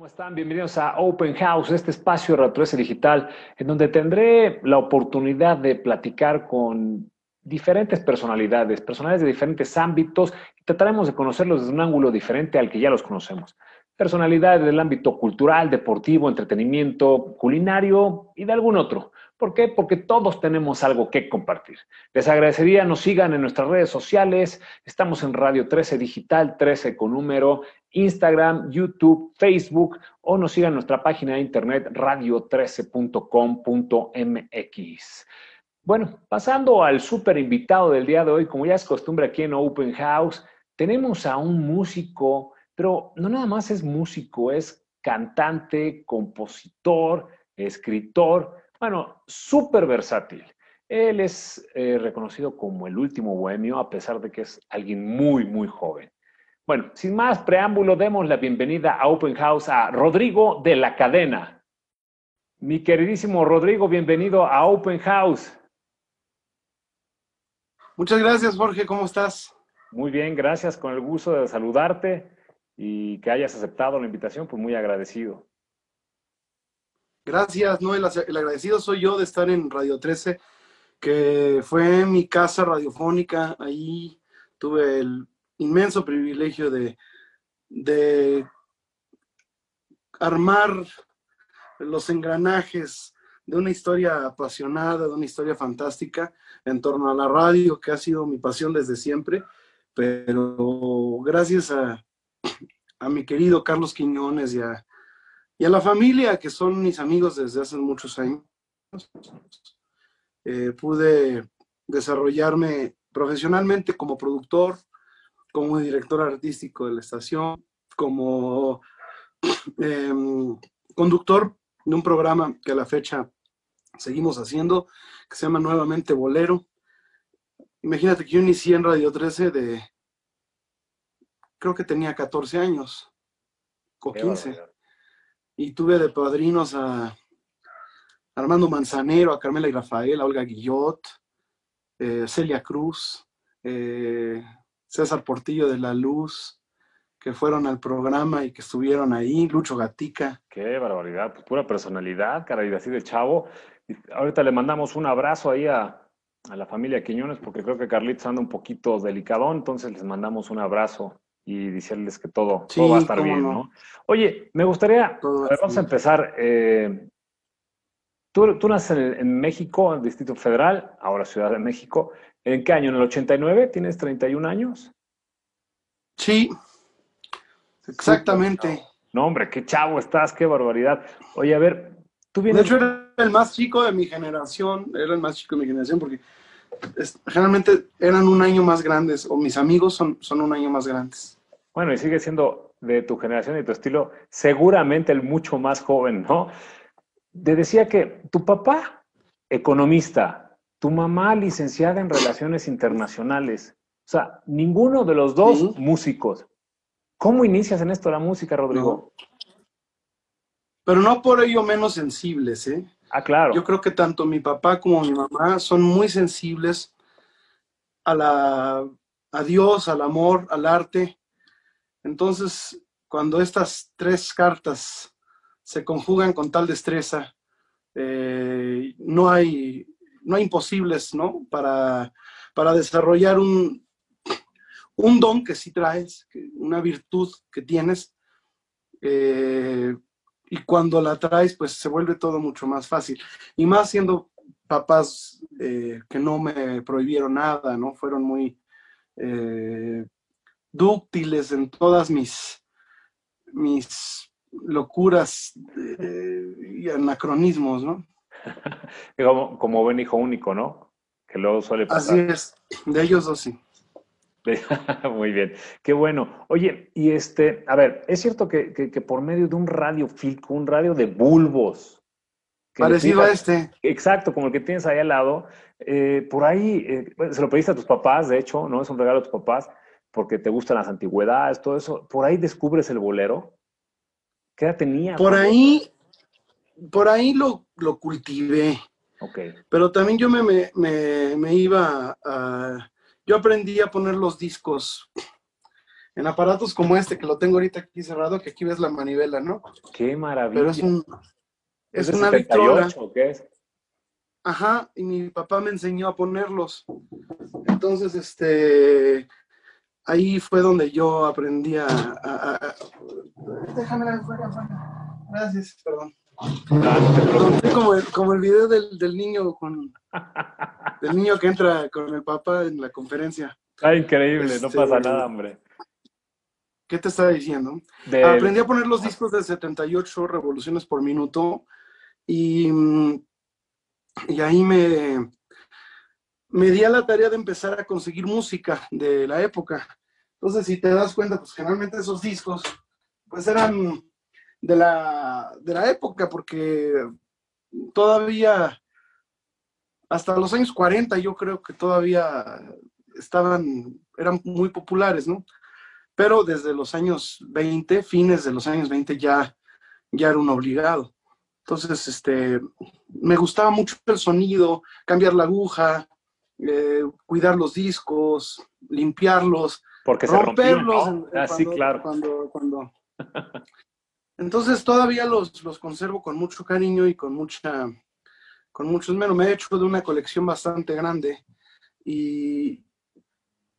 ¿Cómo están? Bienvenidos a Open House, este espacio de Radio Digital, en donde tendré la oportunidad de platicar con diferentes personalidades, personalidades de diferentes ámbitos, y trataremos de conocerlos desde un ángulo diferente al que ya los conocemos. Personalidades del ámbito cultural, deportivo, entretenimiento, culinario y de algún otro. ¿Por qué? Porque todos tenemos algo que compartir. Les agradecería nos sigan en nuestras redes sociales. Estamos en Radio 13 Digital, 13 con número, Instagram, YouTube, Facebook o nos sigan en nuestra página de internet radio13.com.mx. Bueno, pasando al súper invitado del día de hoy, como ya es costumbre aquí en Open House, tenemos a un músico, pero no nada más es músico, es cantante, compositor, escritor bueno, súper versátil. Él es eh, reconocido como el último bohemio, a pesar de que es alguien muy, muy joven. Bueno, sin más preámbulo, demos la bienvenida a Open House a Rodrigo de la Cadena. Mi queridísimo Rodrigo, bienvenido a Open House. Muchas gracias, Jorge. ¿Cómo estás? Muy bien, gracias. Con el gusto de saludarte y que hayas aceptado la invitación, pues muy agradecido. Gracias, no, el, agradecido soy yo de estar en Radio 13, que fue mi casa radiofónica. Ahí tuve el inmenso privilegio de, armar los engranajes de una historia apasionada, de una historia fantástica en torno a la radio, que ha sido mi pasión desde siempre. Pero gracias a mi querido Carlos Quiñones y a, y a la familia, que son mis amigos desde hace muchos años. Eh, pude desarrollarme profesionalmente como productor, como director artístico de la estación, como em, conductor de un programa que a la fecha seguimos haciendo, que se llama nuevamente Bolero. Imagínate que yo inicié en Radio 13 de, creo que tenía 14 años o 15 y tuve de padrinos a Armando Manzanero, a Carmela y Rafael, a Olga Guillot, eh, Celia Cruz, eh, César Portillo de la Luz, que fueron al programa y que estuvieron ahí, Lucho Gatica. Qué barbaridad, pues pura personalidad, caray, así de chavo. ahorita le mandamos un abrazo ahí a, a la familia Quiñones, porque creo que Carlitos anda un poquito delicadón, entonces les mandamos un abrazo y decirles que todo, va a estar bien, no. Oye, me gustaría, vamos a empezar. Eh, tú, tú, naces en, México, en el Distrito Federal, ahora Ciudad de México. ¿En qué año? ¿En el 89? ¿Tienes 31 años? Sí, exactamente. No, hombre, qué chavo estás, qué barbaridad. Oye, a ver, tú vienes... De hecho, era el más chico de mi generación, era el más chico de mi generación porque generalmente eran un año más grandes, o mis amigos son, son un año más grandes. Bueno, y sigue siendo de tu generación y tu estilo, seguramente el mucho más joven, ¿no? Te decía que tu papá, economista, tu mamá, licenciada en Relaciones Internacionales, o sea, ninguno de los dos músicos. ¿Cómo inicias en esto la música, Rodrigo? Pero no por ello menos sensibles, ¿eh? Ah, claro. Yo creo que tanto mi papá como mi mamá son muy sensibles a, la, a Dios, al amor, al arte. Entonces, cuando estas tres cartas se conjugan con tal destreza, eh, no, hay, no hay imposibles, ¿no? Para, para desarrollar un, un don que sí traes, una virtud que tienes, eh, y cuando la traes, pues se vuelve todo mucho más fácil. Y más siendo papás eh, que no me prohibieron nada, ¿no? Fueron muy eh, dúctiles en todas mis, mis locuras eh, y anacronismos, ¿no? como, como buen hijo único, ¿no? Que luego suele pasar. Así es, de ellos dos sí. Muy bien, qué bueno. Oye, y este, a ver, es cierto que, por medio de un radio filco, un radio de bulbos. Parecido a este. Exacto, como el que tienes ahí al lado. Eh, por ahí, eh, se lo pediste a tus papás, de hecho, ¿no? Es un regalo a tus papás, porque te gustan las antigüedades, todo eso. Por ahí descubres el bolero. ¿Qué edad tenía? Por ahí, por ahí lo, lo cultivé. Ok. Pero también yo me, me, me iba a yo aprendí a poner los discos en aparatos como este, que lo tengo ahorita aquí cerrado, que aquí ves la manivela, ¿no? Qué maravilla. Pero es un... Es, ¿Es una de Victrola. 78 o qué es? Ajá, y mi papá me enseñó a ponerlos. Entonces, este, ahí fue donde yo aprendí a... a- a- Déjame afuera, afuera. Gracias, perdón. No como el, como el video del, del niño con del niño que entra con el papá en la conferencia. Ah, increíble, no Este- pasa nada, hombre. ¿Qué te estaba diciendo? Del- Aprendí a poner los discos de 78 revoluciones por minuto y, y ahí me, me di a la tarea de empezar a conseguir música de la época. Entonces, si te das cuenta, pues generalmente esos discos pues eran de la, de la época porque todavía hasta los años 40 yo creo que todavía estaban, eran muy populares, ¿no? pero desde los años 20, fines de los años 20 ya, ya era un obligado. Entonces, este, me gustaba mucho el sonido, cambiar la aguja, eh, cuidar los discos, limpiarlos, Porque se rompían, romperlos. ¿no? en- en Ah, sí, claro. Cuando, cuando... Entonces todavía los, los conservo con mucho cariño y con mucha, con mucho esmero. Me he hecho de una colección bastante grande y,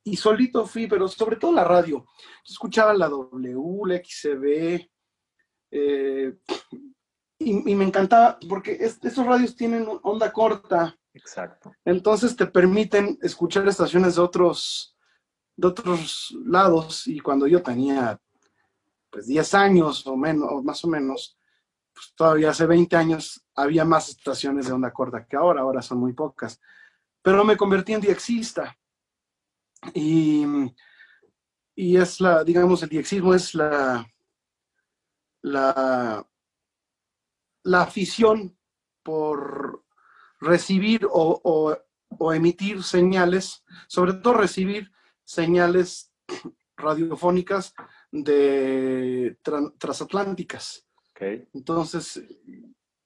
y solito fui, pero sobre todo la radio. Yo escuchaba la W, la XCB, eh, y, y me encantaba porque es- estos radios tienen onda corta, Exacto. entonces te permiten escuchar estaciones de otros, de otros lados. Y cuando yo tenía pues 10 años o menos, o más o menos, pues todavía hace 20 años había más estaciones de onda corta que ahora, ahora son muy pocas. Pero me convertí en diexista. Y, y es la, digamos, el diexismo es la, la, la afición por recibir o, o- o emitir señales, sobre todo recibir señales radiofónicas de tran- transatlánticas. Ok. Entonces,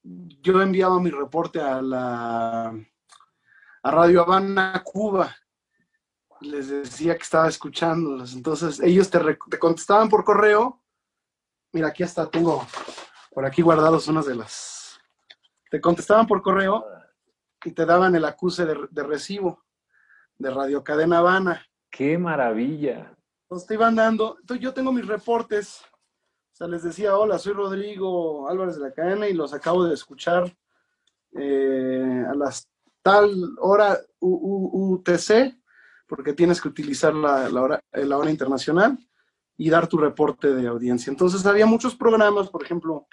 yo enviaba mi reporte a la a Radio Habana, Cuba. Les decía que estaba escuchándolos. Entonces, ellos te, te contestaban por correo. Mira, aquí hasta tengo por aquí guardados unas de las. Te contestaban por correo y te daban el acuse de, de recibo de Radio Cadena Habana. ¡Qué maravilla! Entonces te iban dando, yo tengo mis reportes, o sea, les decía, hola, soy Rodrigo Álvarez de la Cadena y los acabo de escuchar eh, a las tal hora UTC, porque tienes que utilizar la, la hora, eh, la hora internacional y dar tu reporte de audiencia. Entonces había muchos programas, por ejemplo,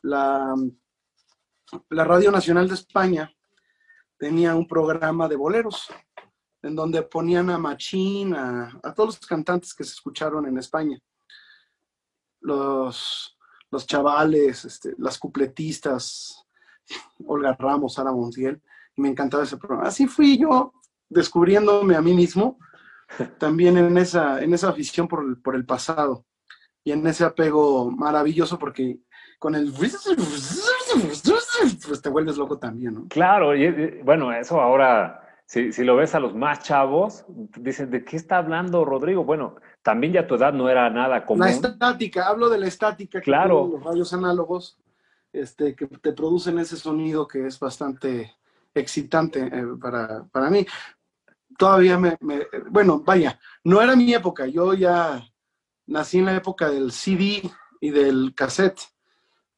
la, la Radio Nacional de España tenía un programa de boleros en donde ponían a Machín, a, a todos los cantantes que se escucharon en España. Los, los chavales, este, las cupletistas, Olga Ramos, Sara Montiel, y me encantaba ese programa. Así fui yo descubriéndome a mí mismo, también en esa, en esa afición por el, por el pasado y en ese apego maravilloso porque con el pues te vuelves loco también, ¿no? Claro, y, bueno, eso ahora, si, si lo ves a los más chavos, dicen, ¿de qué está hablando Rodrigo? Bueno, también ya tu edad no era nada común. La estática, hablo de la estática que Claro. tienen los radios análogos, este, que te producen ese sonido que es bastante excitante eh, para, para mí. Todavía me, me- bueno, vaya, no era mi época, yo ya nací en la época del CD y del cassette,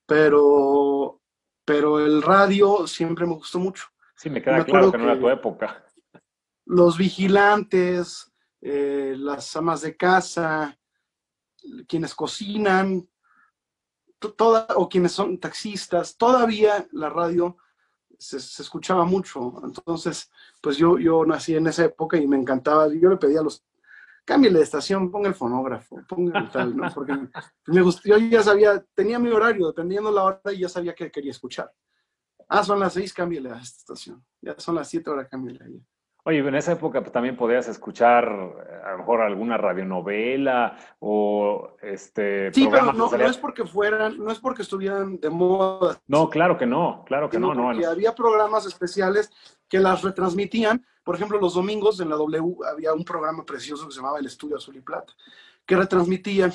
pero, pero el radio siempre me gustó mucho. Sí, me queda me claro que no era tu época. los vigilantes, eh, las amas de casa, quienes cocinan, toda, o quienes son taxistas, todavía la radio se, se escuchaba mucho. Entonces, pues yo, yo nací en esa época y me encantaba. Yo le pedía a los, cámbiale de estación, ponga el fonógrafo, ponga el tal, ¿no? Porque me gustó, yo ya sabía, tenía mi horario, dependiendo la hora, y ya sabía que quería escuchar. Ah, son las seis, cámbiale a esta estación. Ya son las siete, ahora cámbiale a ella. Oye, en esa época pues, también podías escuchar eh, a lo mejor alguna radionovela o este Sí, pero no, es porque fueran, no es porque estuvieran de moda. No, claro que no, claro que no, no. porque no. había programas especiales que las retransmitían. Por ejemplo, los domingos en la W había un programa precioso que se llamaba El Estudio Azul y Plata. que retransmitía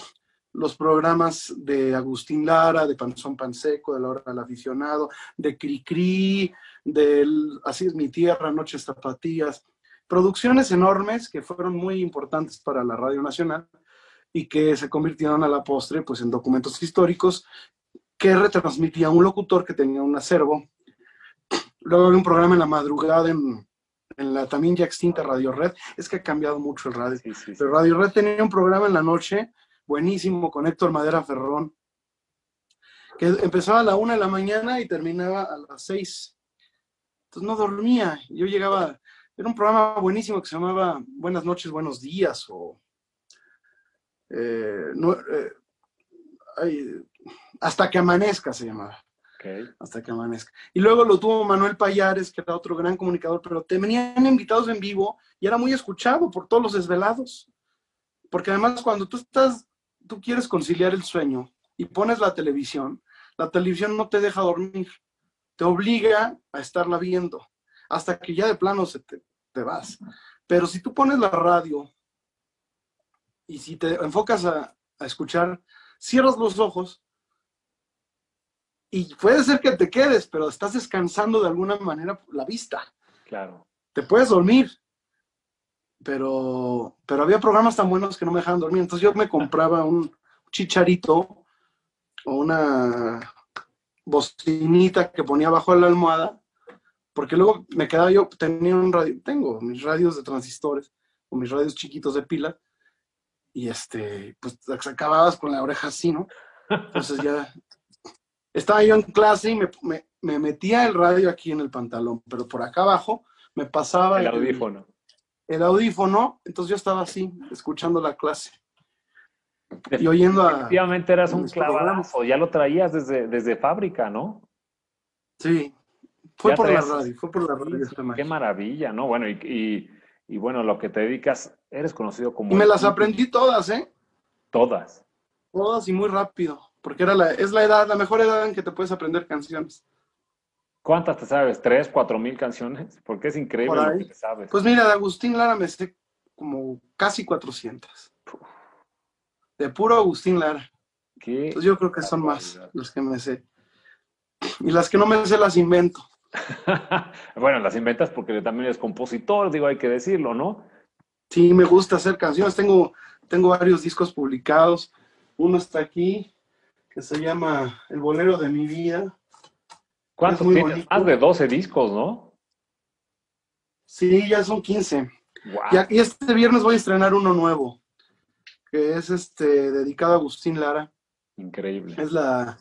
los programas de Agustín Lara, de Panzón Panseco, de La Hora del Aficionado, de Cricri, del Así es mi tierra, Noches Zapatillas, producciones enormes que fueron muy importantes para la Radio Nacional y que se convirtieron a la postre pues, en documentos históricos que retransmitía un locutor que tenía un acervo. Luego había un programa en la madrugada en, la también ya extinta Radio Red. Es que ha cambiado mucho el radio. Pero Radio Red tenía un programa en la noche buenísimo con Héctor Madera Ferrón, que empezaba a la una de la mañana y terminaba a las seis. Entonces no dormía. Yo llegaba, era un programa buenísimo que se llamaba Buenas noches, buenos días o eh, eh, hasta que amanezca se llamaba. Hasta que amanezca. Y luego lo tuvo Manuel Payares, que era otro gran comunicador, pero te venían invitados en vivo y era muy escuchado por todos los desvelados. Porque además cuando tú estás, tú quieres conciliar el sueño y pones la televisión, la televisión no te deja dormir, te obliga a estarla viendo hasta que ya de plano se te, vas. Pero si tú pones la radio y si te enfocas a, escuchar, cierras los ojos y puede ser que te quedes, pero estás descansando de alguna manera la vista. Claro. Te puedes dormir, pero, pero había programas tan buenos que no me dejaban dormir. Entonces yo me compraba un chicharito o una bocinita que ponía abajo de la almohada porque luego me quedaba yo, tenía un radio, tengo mis radios de transistores o mis radios chiquitos de pila, y este, pues acababas con la oreja así, ¿no? Entonces ya estaba yo en clase y me, metía el radio aquí en el pantalón, pero por acá abajo me pasaba el audífono. El, audífono, entonces yo estaba así, escuchando la clase. Y oyendo a. Efectivamente eras un clavadazo, ya lo traías desde, desde fábrica, ¿no? Sí, fue por la radio, fue por la radio. qué maravilla, ¿no? Bueno, y, bueno, lo que te dedicas, eres conocido como... Y me las aprendí todas, ¿eh? Todas. Todas y muy rápido, porque era la, es la edad, la mejor edad en que te puedes aprender canciones. ¿Cuántas te sabes? ¿Tres, cuatro mil canciones? Porque es increíble lo que te sabes. Pues mira, de Agustín Lara me sé como casi 400. De puro Agustín Lara. ¿Qué? Yo creo que son más los que me sé. Y las que no me sé las invento. bueno, las inventas porque también eres compositor, digo, hay que decirlo, ¿no? Sí, me gusta hacer canciones. Tengo, tengo varios discos publicados. Uno está aquí, que se llama El bolero de mi vida. ¿Cuántos tienes? Más de 12 discos, ¿no? Sí, ya son 15. Y, este viernes voy a estrenar uno nuevo, que es este dedicado a Agustín Lara. Increíble. Es la,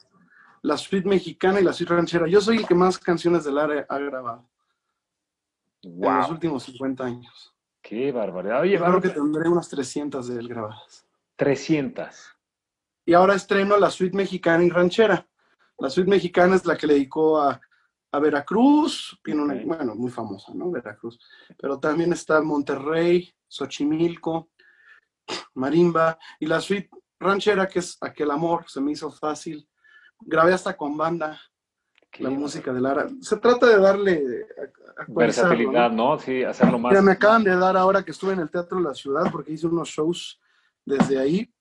la suite mexicana y la suite ranchera. Yo soy el que más canciones del área ha grabado. En los últimos 50 años. Qué barbaridad. Oye, creo que tendré unas 300 de él grabadas. 300. Y ahora estreno la suite mexicana y ranchera. La suite mexicana es la que le dedicó a, Veracruz, bueno, muy famosa, ¿no? Veracruz. Pero también está Monterrey, Xochimilco, Marimba. Y la suite ranchera, que es Aquel Amor, se me hizo fácil grabé hasta con banda la música de Lara. Se trata de darle versatilidad, ¿no? Sí, hacerlo más. me acaban de dar ahora que estuve en el Teatro de la Ciudad porque hice unos shows desde ahí.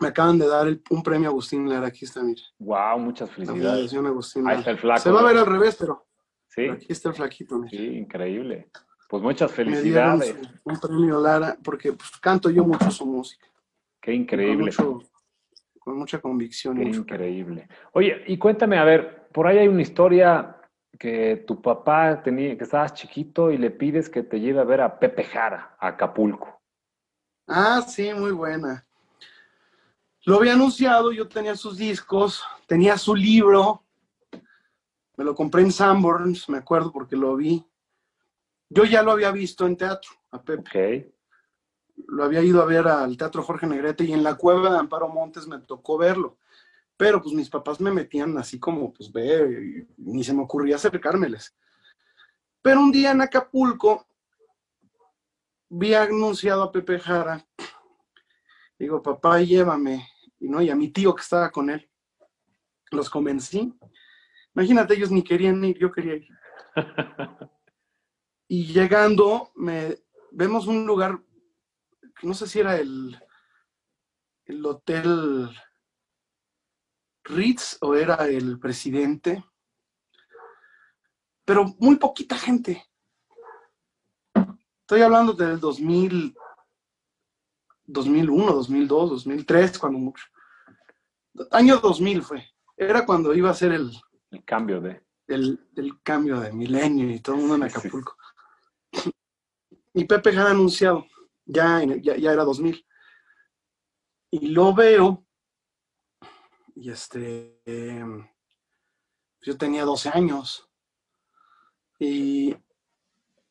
Me acaban de dar un premio Agustín Lara. Aquí está, mira. Wow, muchas felicidades. Ahí está el flaco. Se va a ver al revés, pero. Sí. aquí está el flaquito, Sí, increíble. Pues muchas felicidades. un premio Lara porque pues, canto yo mucho su música. Qué increíble con mucha convicción. increíble. Oye, y cuéntame, a ver, por ahí hay una historia que tu papá tenía, que estabas chiquito y le pides que te lleve a ver a Pepe Jara, a Acapulco. Ah, sí, muy buena. Lo había anunciado, yo tenía sus discos, tenía su libro, me lo compré en Sanborns, me acuerdo porque lo vi. Yo ya lo había visto en teatro, a Pepe. Okay lo había ido a ver al Teatro Jorge Negrete y en la cueva de Amparo Montes me tocó verlo. Pero pues mis papás me metían así como, pues ve, ni se me ocurría acercármeles. Pero un día en Acapulco vi anunciado a Pepe Jara. Digo, papá, llévame. Y no, y a mi tío que estaba con él. Los convencí. Imagínate, ellos ni querían ir, yo quería ir. y llegando, me, vemos un lugar no sé si era el, el hotel Ritz o era el presidente, pero muy poquita gente. Estoy hablando del 2000, 2001, 2002, 2003, cuando mucho. Año 2000 fue. Era cuando iba a ser el, el cambio de. El, cambio de milenio y todo el mundo en Acapulco. Y Pepe ha anunciado, ya, ya, ya era 2000. Y lo veo, y este, yo tenía 12 años, y,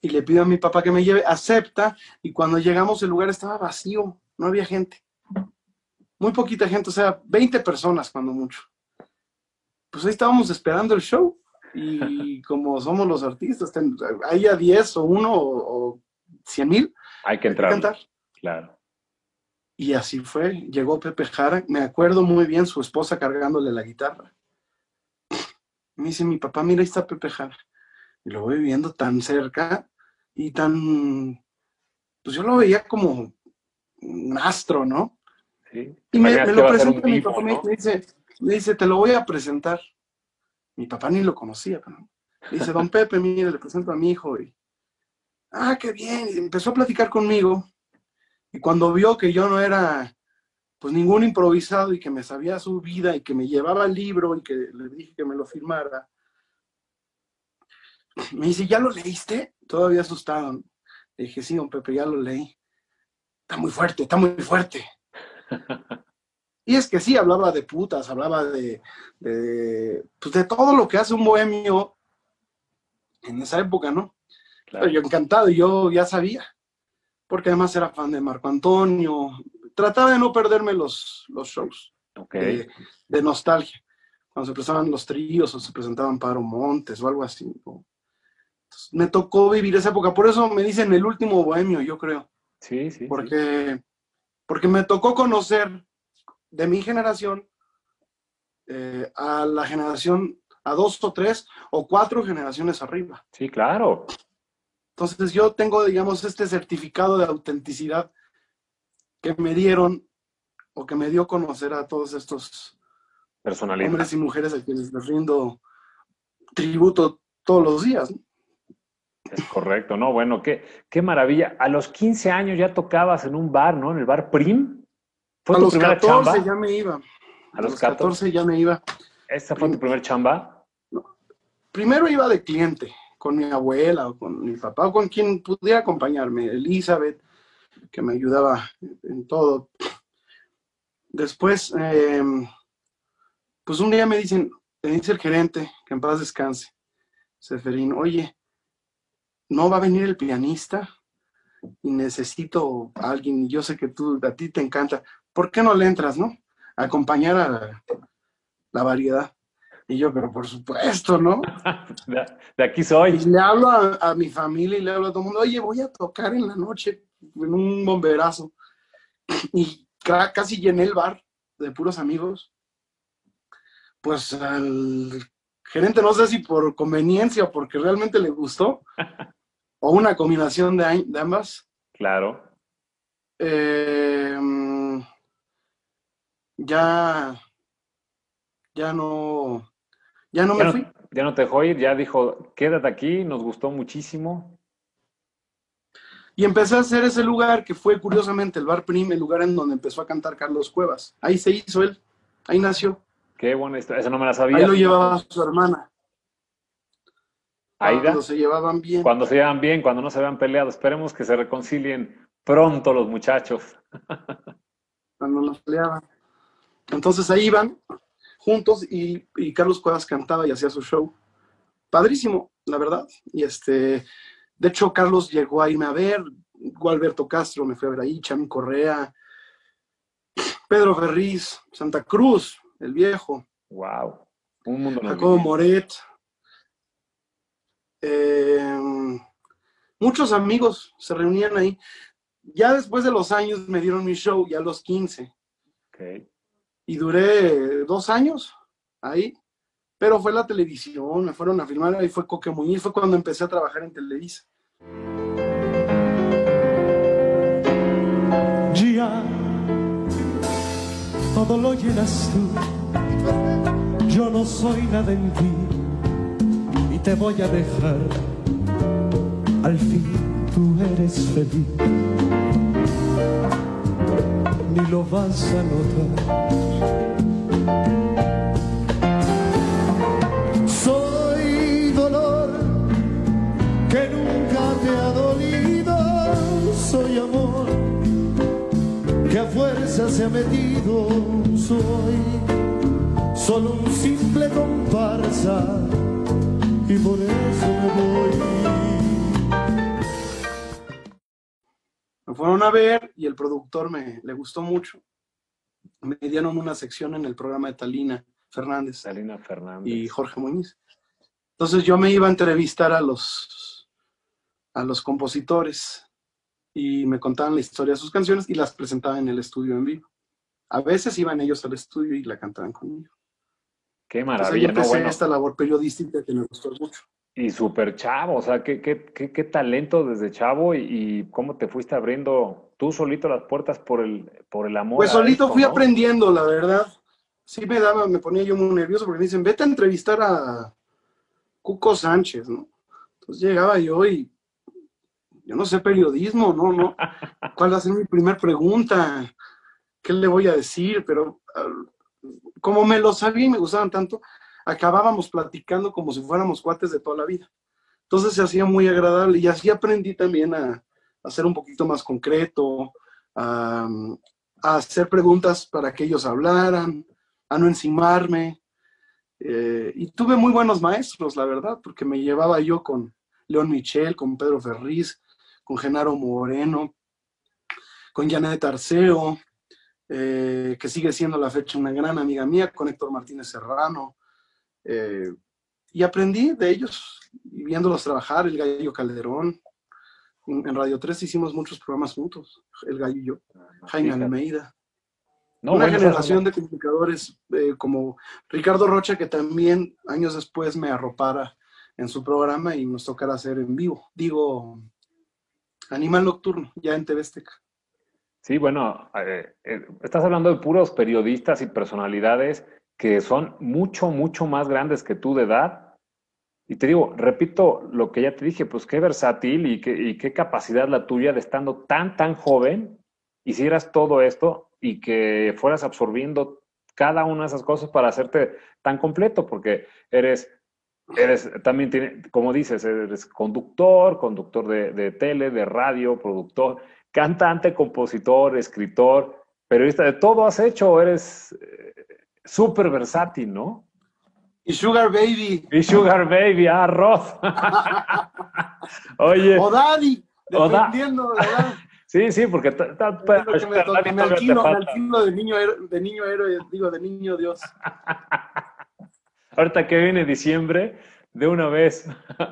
y le pido a mi papá que me lleve, acepta, y cuando llegamos el lugar estaba vacío, no había gente. Muy poquita gente, o sea, 20 personas cuando mucho. Pues ahí estábamos esperando el show, y como somos los artistas, hay a 10 o 1 o, 100 mil. Hay que entrar. Claro. Y así fue, llegó Pepe Jara, me acuerdo muy bien su esposa cargándole la guitarra. Me dice mi papá, mira, ahí está Pepe Jara. Y lo voy viendo tan cerca y tan, pues yo lo veía como un astro, ¿no? Sí. Y me, lo presenta mi papá, me, dice, me dice, te lo voy a presentar. Mi papá ni lo conocía, pero dice, don Pepe, mire, le presento a mi hijo. Y, ah, qué bien. Y empezó a platicar conmigo y cuando vio que yo no era pues ningún improvisado y que me sabía su vida y que me llevaba el libro y que le dije que me lo firmara, me dice, ¿ya lo leíste? Todavía asustado. Le dije, sí, don Pepe, ya lo leí. Está muy fuerte, está muy fuerte. Y es que sí, hablaba de putas, hablaba de, de, pues de todo lo que hace un bohemio en esa época, ¿no? Claro. yo encantado, yo ya sabía porque además era fan de Marco Antonio. Trataba de no perderme los, los shows de, nostalgia, cuando se presentaban los tríos o se presentaban Paro Montes o algo así. me tocó vivir esa época, por eso me dicen el último bohemio, yo creo. Sí, sí. Porque, porque me tocó conocer de mi generación eh, a la generación, a dos o tres o cuatro generaciones arriba. Sí, claro. Entonces yo tengo, digamos, este certificado de autenticidad que me dieron o que me dio conocer a todos estos hombres y mujeres a quienes les rindo tributo todos los días. Es correcto, ¿no? Bueno, qué, qué maravilla. A los 15 años ya tocabas en un bar, ¿no? En el bar Prim. ¿Fue a los 14 ya me iba. A los 14? ya me iba. ¿Esta fue tu primer chamba? Primero iba de cliente con mi abuela o con mi papá o con quien pudiera acompañarme, Elizabeth, que me ayudaba en todo. Después, em, pues un día me dicen, me dice el gerente, que en paz descanse, Seferín, oye, no va a venir el pianista y necesito a alguien, yo sé que tú, a ti te encanta, ¿por qué no le entras, no? acompañar a la variedad. Y yo, pero por supuesto, ¿no? de aquí soy. Y le hablo a, mi familia y le hablo a todo el mundo, oye, voy a tocar en la noche en un bomberazo. Y casi llené el bar de puros amigos. Pues al gerente, no sé si por conveniencia o porque realmente le gustó, o una combinación de, de ambas. Claro. Em, ya, ya no, ya no me fui. Ya no te dejó ir, ya dijo, quédate aquí, nos gustó muchísimo. Y empecé a hacer ese lugar que fue curiosamente el Bar Prim, el lugar en donde empezó a cantar Carlos Cuevas. Ahí se hizo él, ahí nació. Qué buena historia, esa no me la sabía. Ahí lo llevaba su hermana. Aida. Cuando se llevaban bien. Cuando se llevaban bien, cuando no se habían peleado. Esperemos que se reconcilien pronto los muchachos. cuando nos peleaban. Entonces ahí iban, juntos y, Carlos Cuevas cantaba y hacía su show. Padrísimo, la verdad. Y este, de hecho, Carlos llegó a irme a ver, Gualberto Castro me fue a ver ahí, Chami Correa, Pedro Ferriz, Santa Cruz, el viejo. Wow. Un mundo Jacobo Moret. Em, muchos amigos se reunían ahí. Ya después de los años me dieron mi show, ya a los 15. Okay y duré dos años ahí, pero fue la televisión, me fueron a filmar, ahí fue Coque Muñiz, fue cuando empecé a trabajar en Televisa. Dia todo lo llenas tú. Yo no soy nada en ti y te voy a dejar. Al fin tú eres feliz, ni lo vas a notar. Soy dolor que nunca te ha dolido, soy amor que a fuerza se ha metido, soy solo un simple comparsa y por eso me voy. Me fueron a ver y el productor me le gustó mucho. Me dieron una sección en el programa de Talina Fernández Salina Fernández. y Jorge Muñiz. Entonces yo me iba a entrevistar a los, a los compositores y me contaban la historia de sus canciones y las presentaba en el estudio en vivo. A veces iban ellos al estudio y la cantaban conmigo. Qué Entonces maravilla, ¿no? empecé Bueno, esta labor periodística que me gustó mucho. y súper chavo, o sea, qué, qué, qué, qué talento desde chavo y, y cómo te fuiste abriendo tú solito las puertas por el, por el amor. Pues solito esto, fui ¿no? aprendiendo, la verdad. Sí me daba, me ponía yo muy nervioso porque me dicen, vete a entrevistar a Cuco Sánchez, ¿no? Entonces llegaba yo y yo no sé periodismo, ¿no? no ¿Cuál va a ser mi primera pregunta? ¿Qué le voy a decir? Pero ah, como me lo sabía y me gustaban tanto, acabábamos platicando como si fuéramos cuates de toda la vida. Entonces se hacía muy agradable y así aprendí también a, a ser un poquito más concreto, a, hacer preguntas para que ellos hablaran, a no encimarme. Eh, y tuve muy buenos maestros, la verdad, porque me llevaba yo con León Michel, con Pedro Ferriz, con Genaro Moreno, con Janet Arceo, eh, que sigue siendo la fecha una gran amiga mía, con Héctor Martínez Serrano. Eh, y aprendí de ellos, viéndolos trabajar, el Gallo Calderón. En, en Radio 3 hicimos muchos programas juntos, el Gallo y yo, Jaime Fíjate. Almeida No, una bueno, generación de comunicadores eh, como Ricardo Rocha, que también años después me arropara en su programa y nos tocara hacer en vivo. Digo, Animal Nocturno, ya en TV Azteca. Sí, bueno, eh, eh, estás hablando de puros periodistas y personalidades que son mucho, mucho más grandes que tú de edad. Y te digo, repito lo que ya te dije, pues qué versátil y qué, y qué capacidad la tuya de estando tan, tan joven, hicieras todo esto y que fueras absorbiendo cada una de esas cosas para hacerte tan completo, porque eres, eres también, tiene, como dices, eres conductor, conductor de, de tele, de radio, productor, cantante, compositor, escritor, periodista, de todo has hecho, eres eh, súper versátil, ¿no? Y Sugar Baby, Y Sugar Baby, ah, Roth. Oye, o Daddy, dependiendo, ¿verdad? sí, sí, porque ta- ta- Es lo que me alquilo, de niño, de niño héroe, digo, de niño Dios. Ahorita que viene diciembre, de una vez.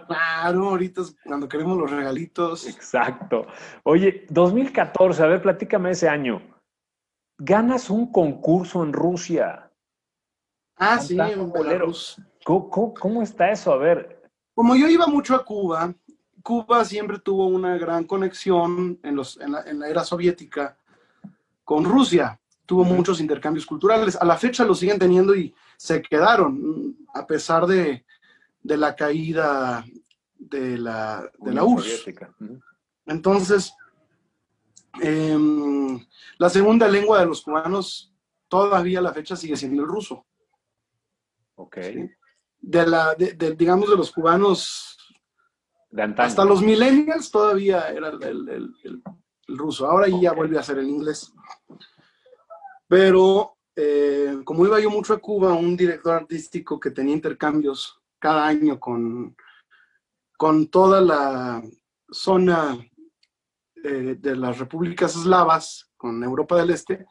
Claro, ahorita es cuando queremos los regalitos. Exacto. Oye, 2014, a ver, platícame ese año. Ganas un concurso en Rusia. Ah, sí, en boleros. Belarus. ¿Cómo, cómo- cómo está eso? A ver, Como yo iba mucho a Cuba, Cuba siempre tuvo una gran conexión en, los, en, la, en la era soviética con Rusia. Tuvo muchos intercambios culturales. A la fecha lo siguen teniendo y se quedaron, a pesar de, de la caída de la, de la URSS. Entonces, em, la segunda lengua de los cubanos todavía a la fecha sigue siendo el ruso. Ok. ¿sí? De la, de- de- digamos, de los cubanos De antaño. hasta los millennials todavía era el, el- el- el- el ruso. Ahora ya vuelve a ser el inglés. Pero eh, como iba yo mucho a Cuba, un director artístico que tenía intercambios cada año con, con toda la zona eh, de las repúblicas eslavas, con Europa del Este,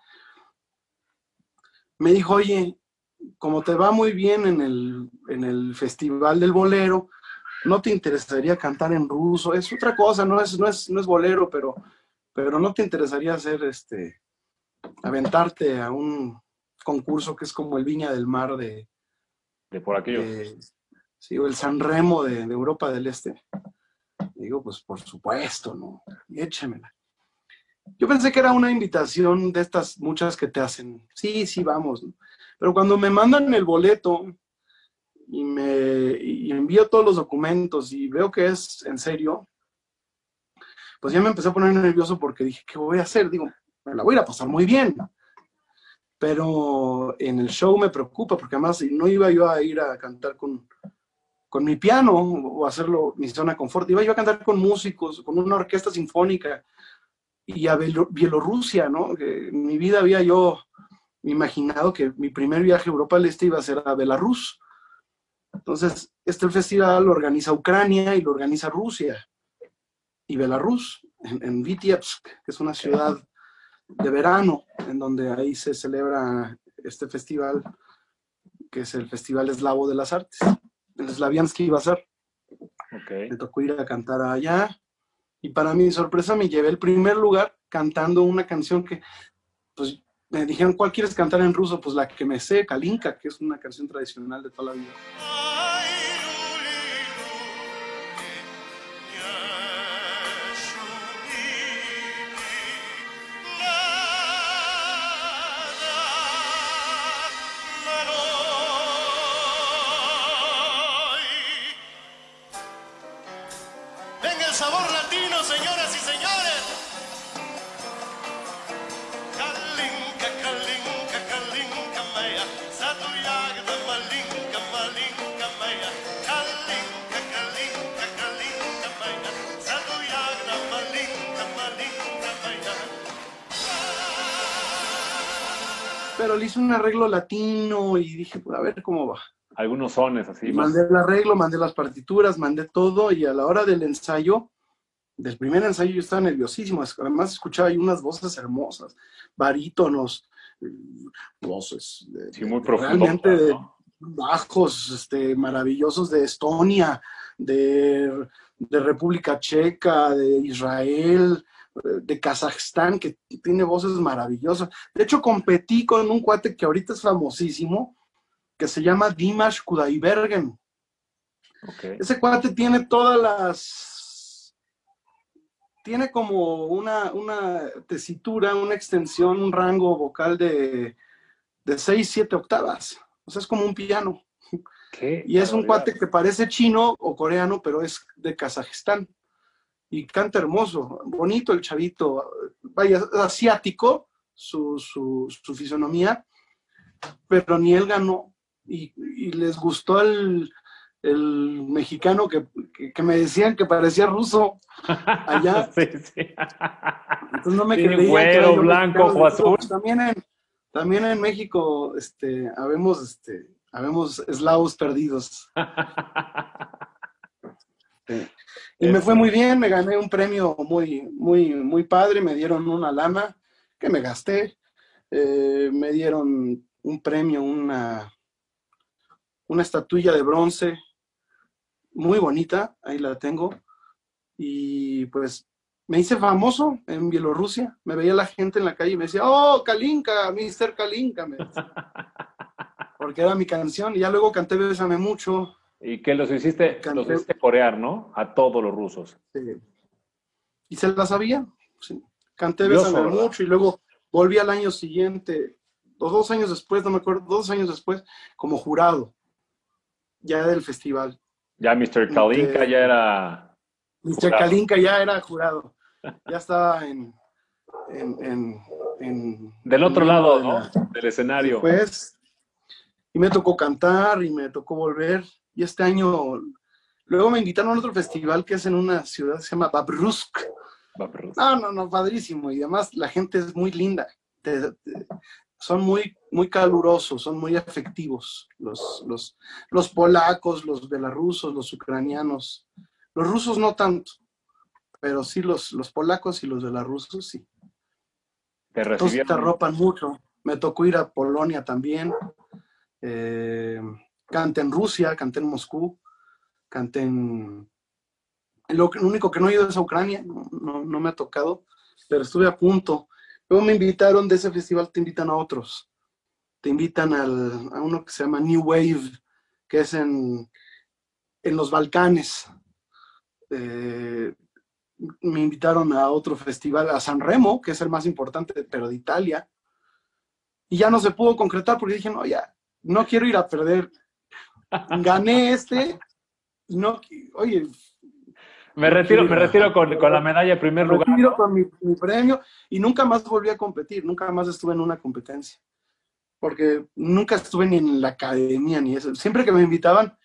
me dijo, oye, como te va muy bien en el, en el Festival del Bolero, ¿no te interesaría cantar en ruso? Es otra cosa, no es, no es, no es bolero, pero, pero ¿no te interesaría hacer este, aventarte a un concurso que es como el Viña del Mar de, De por aquello. de- sí, o el San Remo de, de Europa del Este? Digo, pues por supuesto, ¿no? Échemela. Yo pensé que era una invitación de estas muchas que te hacen. Sí, sí, vamos. Pero cuando me mandan el boleto y me y envío todos los documentos y veo que es en serio, pues ya me empecé a poner nervioso porque dije, ¿qué voy a hacer? Digo, me la voy a ir a pasar muy bien. Pero en el show me preocupa porque además no iba yo a ir a cantar con, con mi piano o hacerlo mi zona confort, iba yo a cantar con músicos, con una orquesta sinfónica y a Bielorrusia, ¿no? Que en mi vida había yo imaginado que mi primer viaje a Europa del Este iba a ser a Belarus. Entonces, este festival lo organiza Ucrania y lo organiza Rusia y Belarus, en, en Vitebsk, que es una ciudad de verano, en donde ahí se celebra este festival, que es el Festival Eslavo de las Artes, el Slaviansky Bazar. Okay. Me tocó ir a cantar allá y para mi sorpresa me llevé el primer lugar cantando una canción que, pues, me dijeron, ¿cuál quieres cantar en ruso? Pues la que me sé, Kalinka, que es una canción tradicional de toda la vida. Hice un arreglo latino y dije, pues a ver cómo va. Algunos sones así. mandé el arreglo, mandé las partituras, mandé todo y a la hora del ensayo, del primer ensayo yo estaba nerviosísimo, además escuchaba ahí unas voces hermosas, barítonos, voces sí, muy realmente bajos, este, maravillosos de Estonia, de, de República Checa, de Israel, de Kazajstán, que tiene voces maravillosas. De hecho, competí con un cuate que ahorita es famosísimo, que se llama Dimash Kudaibergen. Ese cuate tiene todas las... Tiene como una, una tesitura, una extensión, un rango vocal de, de 6, 7 octavas. O sea, es como un piano. Y es un cuate que parece chino o coreano, pero es de Kazajistán y canta hermoso, bonito el chavito, vaya, asiático su, su, fisonomía, pero ni él ganó. Y, les gustó el, mexicano que, me decían que parecía ruso allá. sí, sí. Entonces no me creían. blanco o azul. También en, también en México este, habemos, este, habemos eslavos perdidos. Y me fue muy bien, me gané un premio muy, muy, muy padre, me dieron una lana que me gasté, eh, me dieron un premio, una, una estatuilla de bronce muy bonita, ahí la tengo, y pues me hice famoso en Bielorrusia, me veía la gente en la calle y me decía, oh, Kalinka, Mr. Kalinka, porque era mi canción, y ya luego canté Bésame Mucho, y que los hiciste, los hiciste corear, ¿no? A todos los rusos. Sí. Y se la sabía. Sí. Canté Bésame mucho y luego volví al año siguiente, o dos años después, no me acuerdo, dos años después, como jurado, ya del festival. Ya Mr. Kalinka ya era. Mr. Kalinka ya era jurado. Ya estaba en. Del otro lado, ¿no? Del escenario. Pues, y me tocó cantar y me tocó volver. Y este año, luego me invitaron a otro festival que es en una ciudad que se llama Babrusk. No, no, no, padrísimo. Y además la gente es muy linda. son muy, muy calurosos, son muy afectivos. Los, los, los polacos, los belarrusos, los ucranianos. Los rusos no tanto, pero sí los, los polacos y los belarrusos sí. Te Entonces te arropan mucho. Me tocó ir a Polonia también. Eh, Canté en Rusia, canté en Moscú, canté en... Lo, único que no he ido es a Ucrania, no, me ha tocado, pero estuve a punto. Luego me invitaron de ese festival, te invitan a otros. Te invitan al, a uno que se llama New Wave, que es en, en los Balcanes. Eh, me invitaron a otro festival, a San Remo, que es el más importante, pero de Italia. Y ya no se pudo concretar porque dije, no, ya, no quiero ir a perder. Gané este, no, oye. Me retiro, me retiro con, la medalla de primer lugar. Me retiro con mi, mi premio y nunca más volví a competir, nunca más estuve en una competencia. Porque nunca estuve ni en la academia ni eso. Siempre que me invitaban,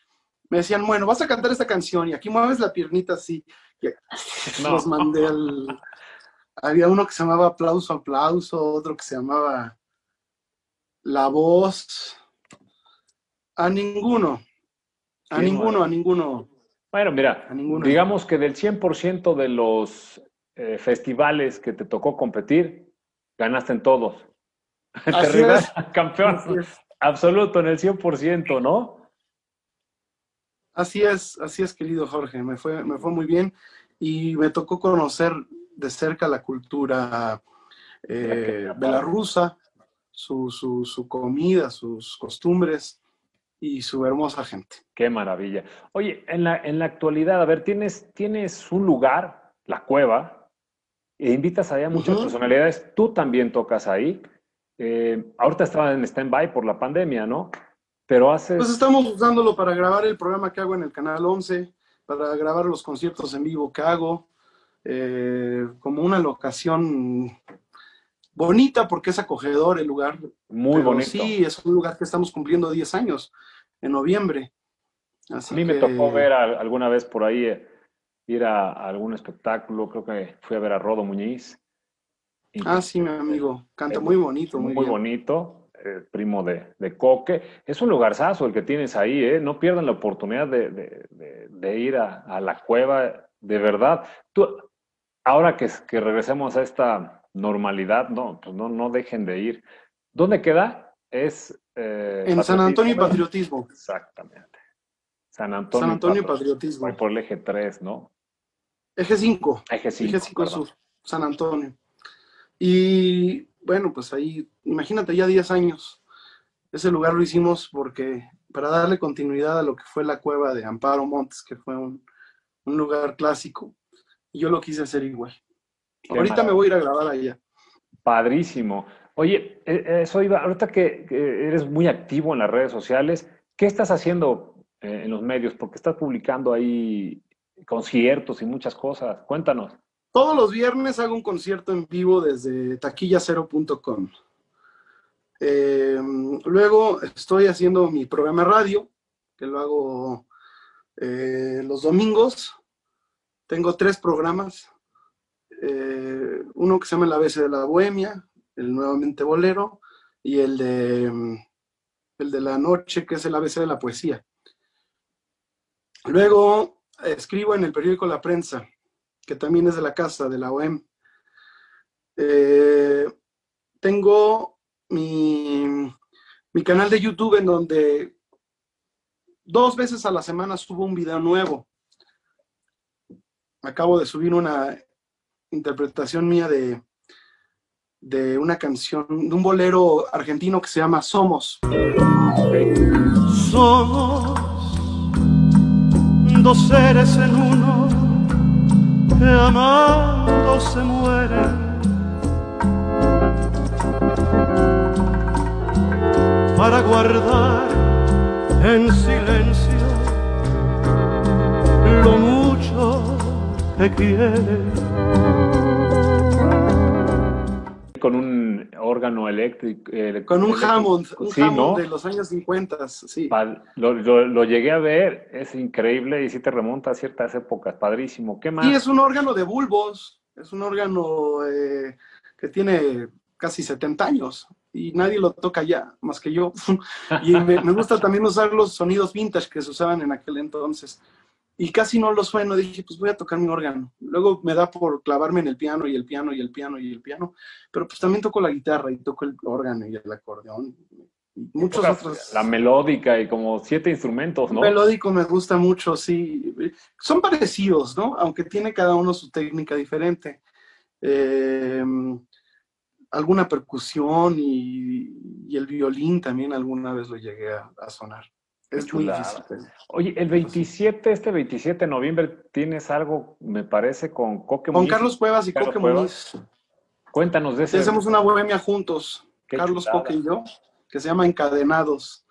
me decían, bueno, vas a cantar esta canción y aquí mueves la piernita así. Los mandé al... Había uno que se llamaba Aplauso, Aplauso, otro que se llamaba La Voz. A ninguno. A ninguno, a ninguno. Bueno, mira, digamos que del 100% de los eh, festivales que te tocó competir, ganaste en todos. Así campeón absoluto en el 100%, ¿no? Así es, así es, querido Jorge, me fue, me fue muy bien y me tocó conocer de cerca la cultura eh, belarrusa, su, su, su, comida, sus costumbres y su hermosa gente. Qué maravilla. Oye, en la, en la actualidad, a ver, tienes, tienes un lugar, la cueva, e invitas allá a muchas personalidades, tú también tocas ahí. Eh, ahorita estaba en stand-by por la pandemia, ¿no? Pero hace... Pues estamos usándolo para grabar el programa que hago en el Canal 11, para grabar los conciertos en vivo que hago, eh, como una locación bonita porque es acogedor el lugar. Muy bonito. Sí, es un lugar que estamos cumpliendo 10 años en noviembre. a mí me tocó ver alguna vez por ahí, eh, ir a, algún espectáculo, creo que fui a ver a Rodo Muñiz. ah, sí, mi amigo, canta muy bonito. Muy, muy bonito primo de, de, Coque. Es un lugarzazo el que tienes ahí, ¿eh? No pierdan la oportunidad de, ir a, la cueva, de verdad. Tú, ahora que, que regresemos a esta normalidad, no, pues no, no dejen de ir. ¿Dónde queda? Es... Eh, en San Antonio y Patriotismo. Exactamente. San Antonio, San Antonio y Patriotismo. Por el eje 3, ¿no? Eje 5. Eje 5. Eje 5 Sur, San Antonio. Y bueno, pues ahí, imagínate, ya 10 años. Ese lugar lo hicimos porque para darle continuidad a lo que fue la cueva de Amparo Montes, que fue un, lugar clásico, y yo lo quise hacer igual. Ahorita me voy a ir a grabar allá. Padrísimo. Oye, e, e, eso iba, ahorita que, eres muy activo en las redes sociales, ¿qué estás haciendo eh, en los medios? Porque estás publicando ahí conciertos y muchas cosas. Cuéntanos. Todos los viernes hago un concierto en vivo desde taquillacero.com. Eh, luego estoy haciendo mi programa radio, que lo hago eh, los domingos. Tengo tres programas. Eh, uno que se llama El ABC de la Bohemia, el Nuevamente Bolero, y el de, el de la noche, que es el ABC de la poesía. Luego escribo en el periódico La Prensa que también es de la casa, de la OEM. Eh, tengo mi, canal de YouTube en donde dos veces a la semana subo un video nuevo. Acabo de subir una interpretación mía de, de una canción, de un bolero argentino que se llama Somos. Somos dos seres en uno que amando se mueren. Para guardar en silencio lo mucho que quieren. Con un órgano eléctrico. Eh, con un Hammond, un Hammond de los años 50, sí. Lo, llegué a ver, es increíble y sí te remonta a ciertas épocas, padrísimo. ¿Qué más? Sí, es un órgano de bulbos, es un órgano eh, que tiene casi 70 años y nadie lo toca ya, más que yo. y me, me gusta también usar los sonidos vintage que se usaban en aquel entonces y casi no lo sueno. Dije, pues voy a tocar mi órgano. Luego me da por clavarme en el piano y el piano y el piano y el piano, pero pues también toco la guitarra y toco el órgano y el acordeón. Y muchos otros. La melódica y como siete instrumentos, ¿no? melódico me gusta mucho, sí. Son parecidos, ¿no? Aunque tiene cada uno su técnica diferente. Em, alguna percusión y, el violín también alguna vez lo llegué a sonar. Es muy difícil. Oye, el 27, este 27 de noviembre, tienes algo, me parece, con Coque Con Carlos Cuevas y Coque Muñiz. Cuéntanos de eso. Hacemos una bohemia juntos, Carlos Coque y yo, que se llama Encadenados.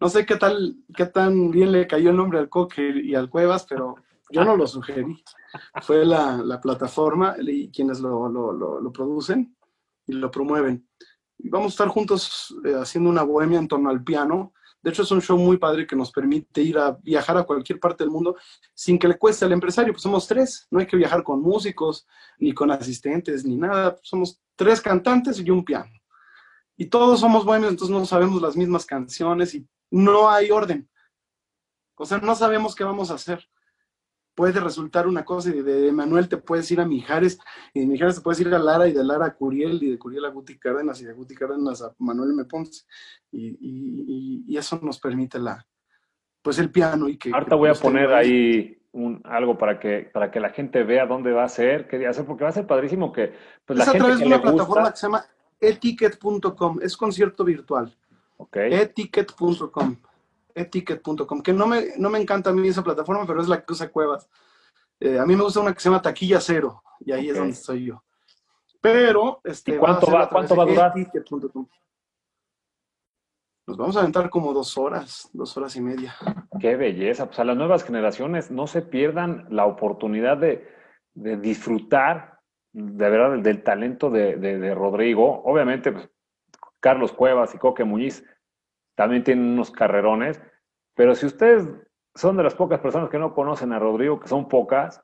No sé qué tal, qué tan bien le cayó el nombre al Coque y al Cuevas, pero yo no lo sugerí. Fue la, la plataforma y quienes lo, lo, lo, producen y lo promueven. Y vamos a estar juntos eh, haciendo una bohemia en torno al piano de hecho, es un show muy padre que nos permite ir a viajar a cualquier parte del mundo sin que le cueste al empresario. Pues somos tres, no hay que viajar con músicos, ni con asistentes, ni nada. Somos tres cantantes y un piano. Y todos somos buenos, entonces no sabemos las mismas canciones y no hay orden. O sea, no sabemos qué vamos a hacer puede resultar una cosa y de Manuel te puedes ir a Mijares y de Mijares te puedes ir a Lara y de Lara a Curiel y de Curiel a Guti Cárdenas y de Guti Cárdenas a Manuel M. Ponce y, eso nos permite la pues el piano y que ahorita voy a poner ahí un, algo para que para que la gente vea dónde va a ser qué día hacer porque va a ser padrísimo que pues, es a través de una plataforma que se llama eticket.com es concierto virtual okay. eticket.com eticket.com, que no me, no me encanta a mí esa plataforma, pero es la que usa Cuevas. Eh, a mí me gusta una que se llama Taquilla Cero, y ahí es donde estoy yo. Pero, este, cuánto, va, ¿cuánto va a durar? Nos vamos a aventar como dos horas, dos horas y media. Qué belleza. Pues a las nuevas generaciones no se pierdan la oportunidad de, disfrutar de verdad del, talento de, Rodrigo. Obviamente, pues, Carlos Cuevas y Coque Muñiz también tienen unos carrerones, pero si ustedes son de las pocas personas que no conocen a Rodrigo, que son pocas,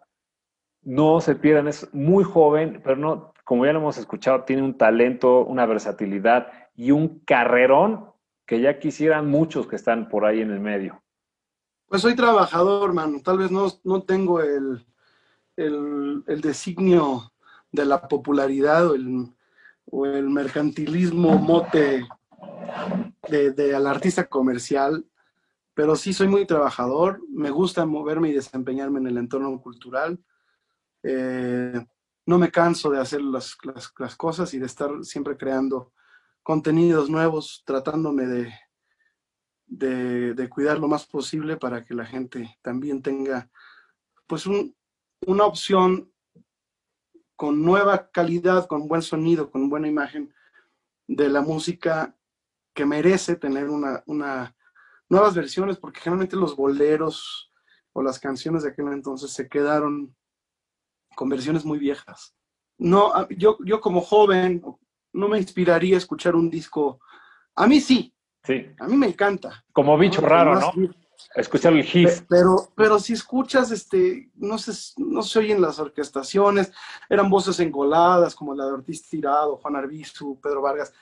no se pierdan, es muy joven, pero no, como ya lo hemos escuchado, tiene un talento, una versatilidad y un carrerón que ya quisieran muchos que están por ahí en el medio. Pues soy trabajador, mano. Tal vez no, no tengo el, el, el, designio de la popularidad o el, o el mercantilismo mote de, al artista comercial, pero sí soy muy trabajador, me gusta moverme y desempeñarme en el entorno cultural. Eh, no me canso de hacer las, las, cosas y de estar siempre creando contenidos nuevos, tratándome de, de, de, cuidar lo más posible para que la gente también tenga pues una opción con nueva calidad, con buen sonido, con buena imagen de la música que merece tener una, una, nuevas versiones, porque generalmente los boleros o las canciones de aquel entonces se quedaron con versiones muy viejas. No, yo, yo como joven no me inspiraría a escuchar un disco. A mí sí. Sí. A mí me encanta. Como bicho raro, ¿no? Escuchar el hit. Pero, pero si escuchas, este, no se, no se oyen las orquestaciones, eran voces engoladas, como la de Ortiz Tirado, Juan Arbizu, Pedro Vargas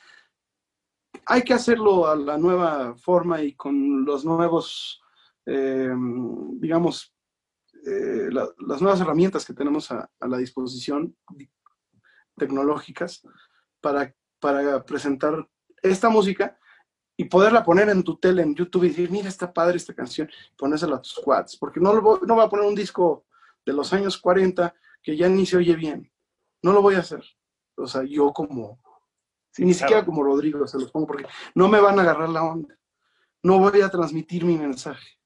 hay que hacerlo a la nueva forma y con los nuevos, eh, digamos, eh, las nuevas herramientas que tenemos a, la disposición tecnológicas para, para presentar esta música y poderla poner en tu tele, en YouTube y decir, mira, está padre esta canción, ponérsela a tus quads, porque no, lo, no va a poner un disco de los años 40 que ya ni se oye bien. No lo voy a hacer. O sea, yo como, ni siquiera como Rodrigo se los pongo porque no me van a agarrar la onda. No voy a transmitir mi mensaje.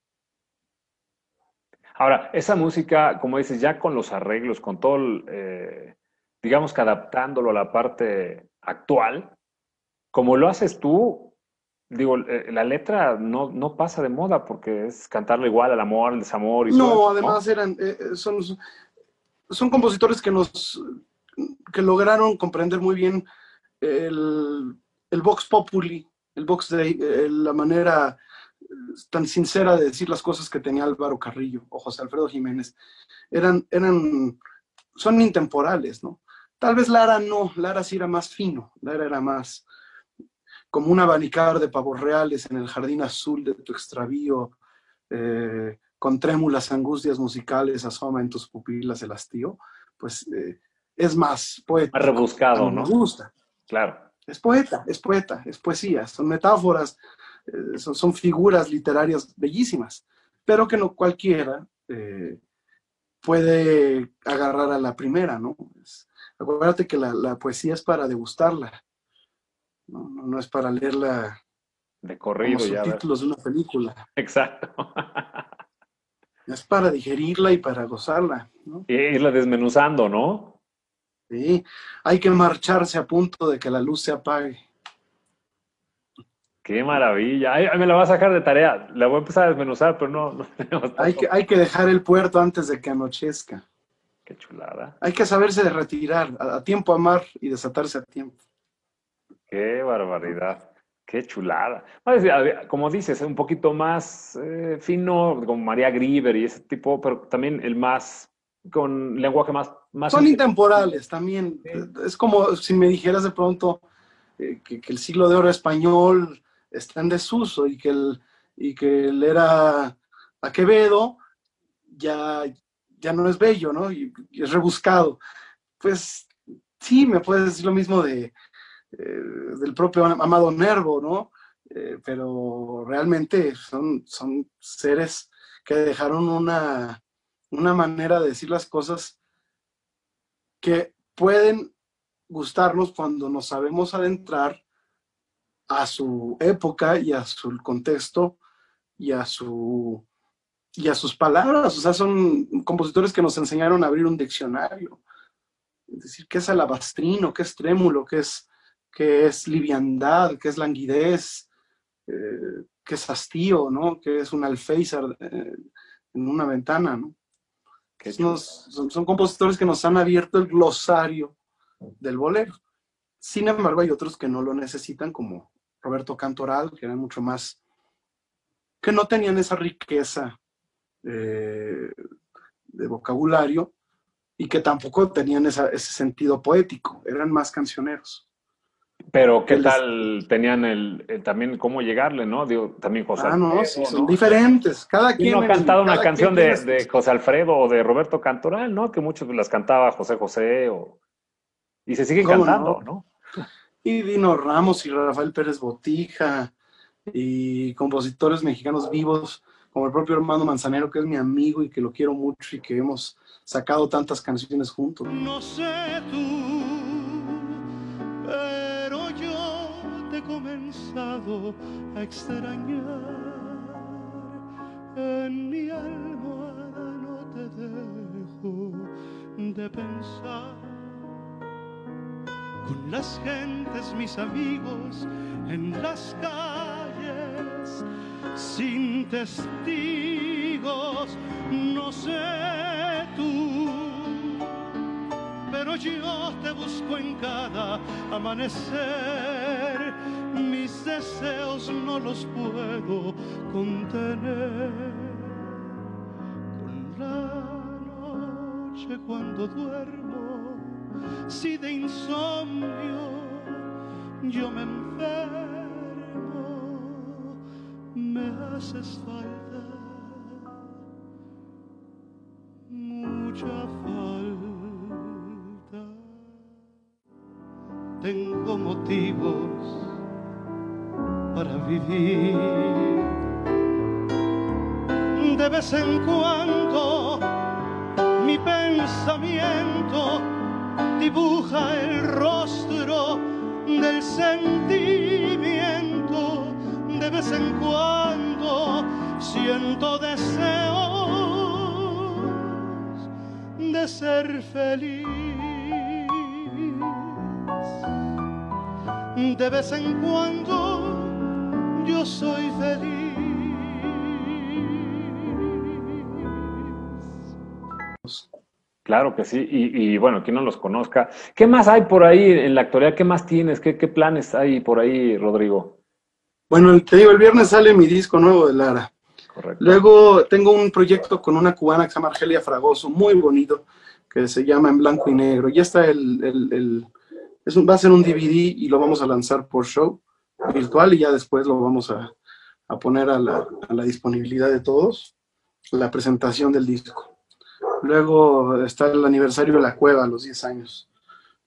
Ahora, esa música, como dices, ya con los arreglos, con todo, eh, digamos que adaptándolo a la parte actual, como lo haces tú, digo, eh, la letra no, no, pasa de moda porque es cantarlo igual al amor, al desamor. Y no, además eran, eh, son, son compositores que nos, que lograron comprender muy bien el, el Vox Populi, el Vox eh, la manera eh, tan sincera de decir las cosas que tenía Álvaro Carrillo o José Alfredo Jiménez, eran, eran, son intemporales, ¿no? Tal vez Lara no, Lara sí era más fino, Lara era más como un abanicar de pavos reales en el jardín azul de tu extravío, eh, con trémulas angustias musicales asoma en tus pupilas el hastío, pues es más poeta. Rebuscado, ¿no? Me gusta. Claro. Es poeta, es poeta, es poesía, son metáforas, eh, son, figuras literarias bellísimas, pero que no cualquiera eh, puede agarrar a la primera, ¿no? acuérdate que la, poesía es para degustarla, ¿no? es para leerla De corrido como ya. subtítulos de una película. Exacto. Es para digerirla y para gozarla, ¿no? Y irla desmenuzando, ¿no? Sí, hay que marcharse a punto de que la luz se apague. Qué maravilla. Ay, me la va a sacar de tarea. La voy a empezar a desmenuzar, pero no, no tenemos Hay que, hay que dejar el puerto antes de que anochezca. Qué chulada. Hay que saberse de retirar, a, a tiempo amar y desatarse a tiempo. Qué barbaridad. Qué chulada. Como dices, un poquito más eh, fino, como María Grieber y ese tipo, pero también el más, con lenguaje más... más Son intemporales también. Es como si me dijeras de pronto eh, que, que el siglo de oro español está en desuso y que el, y que él era a Quevedo ya, ya no es bello, ¿no? Y, y es rebuscado. Pues sí, me puedes decir lo mismo de, eh, del propio Amado Nervo, ¿no? Eh, pero realmente son, son seres que dejaron una, una manera de decir las cosas que pueden gustarnos cuando nos sabemos adentrar a su época y a su contexto y a su y a sus palabras, o sea, son compositores que nos enseñaron a abrir un diccionario. Es decir, qué es alabastrino, qué es trémulo, qué es, qué es liviandad, qué es languidez, eh, qué es hastío, ¿no? Qué es un alféizar eh, en una ventana, ¿no? Nos- son, son compositores que nos han abierto el glosario del bolero. Sin embargo, hay otros que no lo necesitan, como Roberto Cantoral, que eran mucho más, que no tenían esa riqueza eh, de vocabulario y que tampoco tenían esa- ese sentido poético, eran más cancioneros. Pero qué les- tal tenían el, el también cómo llegarle, ¿no? Digo, también José Ah, no, Alfredo, sí, son ¿no? diferentes. Cada ¿Quién quien. no ha en- cantado una canción de, de José Alfredo o de Roberto Cantoral, ¿no? Que muchos las cantaba José José o... y se siguen ¿Cómo cantando, no? ¿no? Y Dino Ramos y Rafael Pérez Botija y compositores mexicanos vivos, como el propio hermano Manzanero, que es mi amigo y que lo quiero mucho y que hemos sacado tantas canciones juntos. No sé tú, a extrañar. En mi almohada no te dejo de pensar. Con las gentes, mis amigos, en las calles, sin testigos, no sé tú pero yo te busco en cada amanecer. Mis deseos no los puedo contener. Con la noche cuando duermo, si de insomnio yo me enfermo, me haces falta mucha falta. Tengo motivos para vivir. De vez en cuando mi pensamiento dibuja el rostro del sentimiento. De vez en cuando siento deseos de ser feliz. De vez en cuando yo soy feliz. Claro que sí, y, y, bueno, quien no los conozca. ¿Qué más hay por ahí en la actualidad? ¿Qué más tienes? ¿Qué, qué planes hay por ahí, Rodrigo? Bueno, te digo, el viernes sale mi disco nuevo de Lara. Correcto. Luego tengo un proyecto con una cubana que se llama Argelia Fragoso, muy bonito, que se llama En Blanco y Negro. Ya está el, el, el es un, va a ser un DVD y lo vamos a lanzar por show virtual y ya después lo vamos a, a poner a la, a la, disponibilidad de todos, la presentación del disco. Luego está el aniversario de la cueva, los 10 años.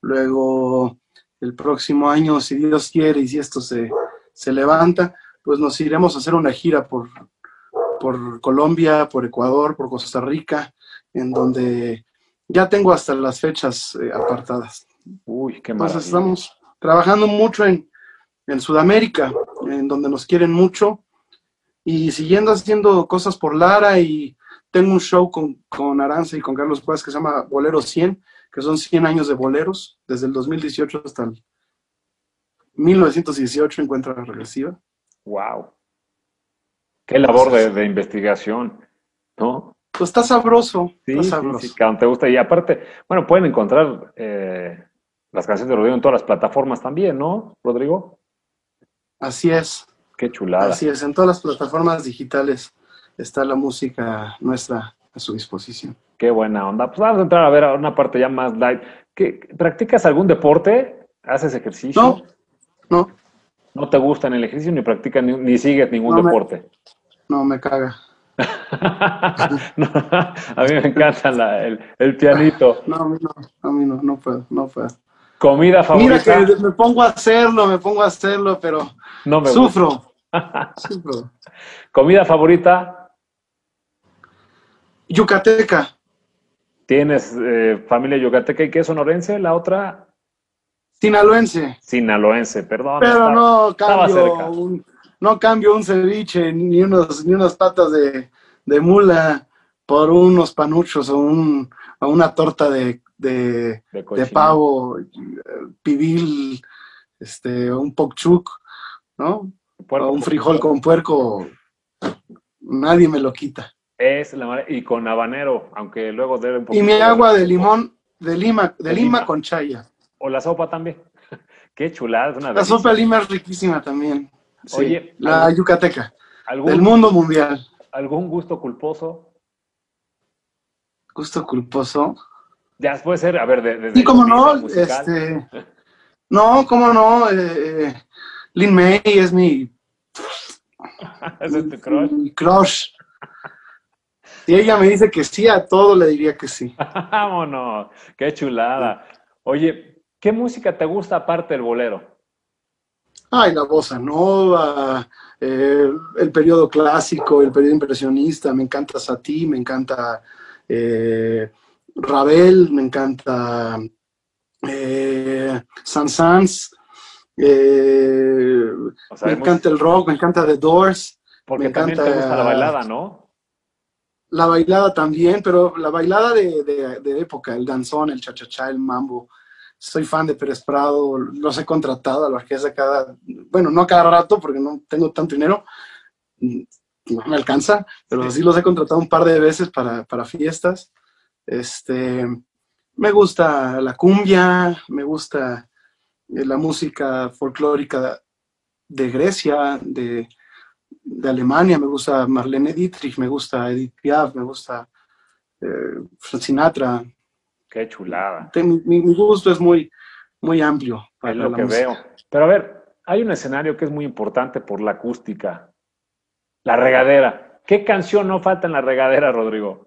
Luego el próximo año, si Dios quiere y si esto se, se levanta, pues nos iremos a hacer una gira por, por Colombia, por Ecuador, por Costa Rica, en donde ya tengo hasta las fechas eh, apartadas. Uy, qué Entonces maravilla. estamos trabajando mucho en, en Sudamérica, en donde nos quieren mucho y siguiendo haciendo cosas por Lara y tengo un show con, con Aranza y con Carlos Paz que se llama Bolero 100, que son 100 años de boleros, desde el 2018 hasta el 1918 encuentra regresiva. Wow. Qué labor de, de investigación, ¿no? Pues está sabroso. Sí, está sí, sabroso. sí, que te gusta. Y aparte, bueno, pueden encontrar eh, las canciones de Rodrigo en todas las plataformas también, ¿no, Rodrigo? Así es, Qué chulada. así es. En todas las plataformas digitales está la música nuestra a su disposición. Qué buena onda. Pues vamos a entrar a ver a una parte ya más light. ¿Qué, ¿Practicas algún deporte? ¿Haces ejercicio? No, no, ¿No te gusta ni el ejercicio ni practicas ni, ni sigues ningún No me- deporte? no me caga. No, a mí me encanta la- el, el pianito. No, a mí no, a mí no, no puedo, no puedo. ¿Comida Mira favorita? que me pongo a hacerlo, me pongo a hacerlo, pero No me sufro, sufro. ¿Comida favorita? Yucateca, ¿Tienes eh, familia yucateca y qué sonorense? La otra, sinaloense, sinaloense, perdón. pero estaba- no cambio, un, no cambio un ceviche ni unos, ni unas patas de, de mula por unos panuchos o, un, o una torta de, de, de pavo, pibil, este, un pokchuk, ¿no? Puerco o un frijol con puerco, nadie me lo quita. Es la y con habanero, aunque luego debe un Y mi agua de limón, de lima, de De lima lima. con chaya. O la sopa también. Qué chulada, una La delicia. sopa de lima es riquísima también. Sí, Oye, la ¿algún- yucateca, del ¿Algún, mundo mundial. ¿Algún gusto culposo? Gusto culposo. Ya puede ser, a ver, de, de- Sí, cómo no, este, no, cómo no, eh, eh, Lin May es mi, Ese es tu crush. mi crush. Si ella me dice que sí a todo, le diría que sí. Vámonos, qué chulada. Oye, ¿qué música te gusta aparte del bolero? Ay, la bossa nova, eh, el periodo clásico, el periodo impresionista, me encanta Satie, me encanta eh, Ravel, me encanta eh, Saint-Saëns, eh, O sea, me encanta el rock, me encanta The Doors, porque me también te encanta- gusta la bailada, ¿no? la bailada también, pero la bailada de, de- de época, el danzón, el cha-cha-cha, el mambo. Soy fan de Pérez Prado, los he contratado a la orquesta cada, bueno, no cada rato porque no tengo tanto dinero, no me alcanza, pero sí los he contratado un par de veces para, para fiestas. Este, me gusta la cumbia, me gusta eh, la música folclórica de Grecia, de, de Alemania, me gusta Marlene Dietrich, me gusta Edith Piaf, me gusta eh, Frank Sinatra. Qué chulada. Mi, mi gusto es muy, muy amplio. para Es lo la que música. veo. Pero a ver, hay un escenario que es muy importante por la acústica. La regadera. ¿Qué canción no falta en la regadera, Rodrigo?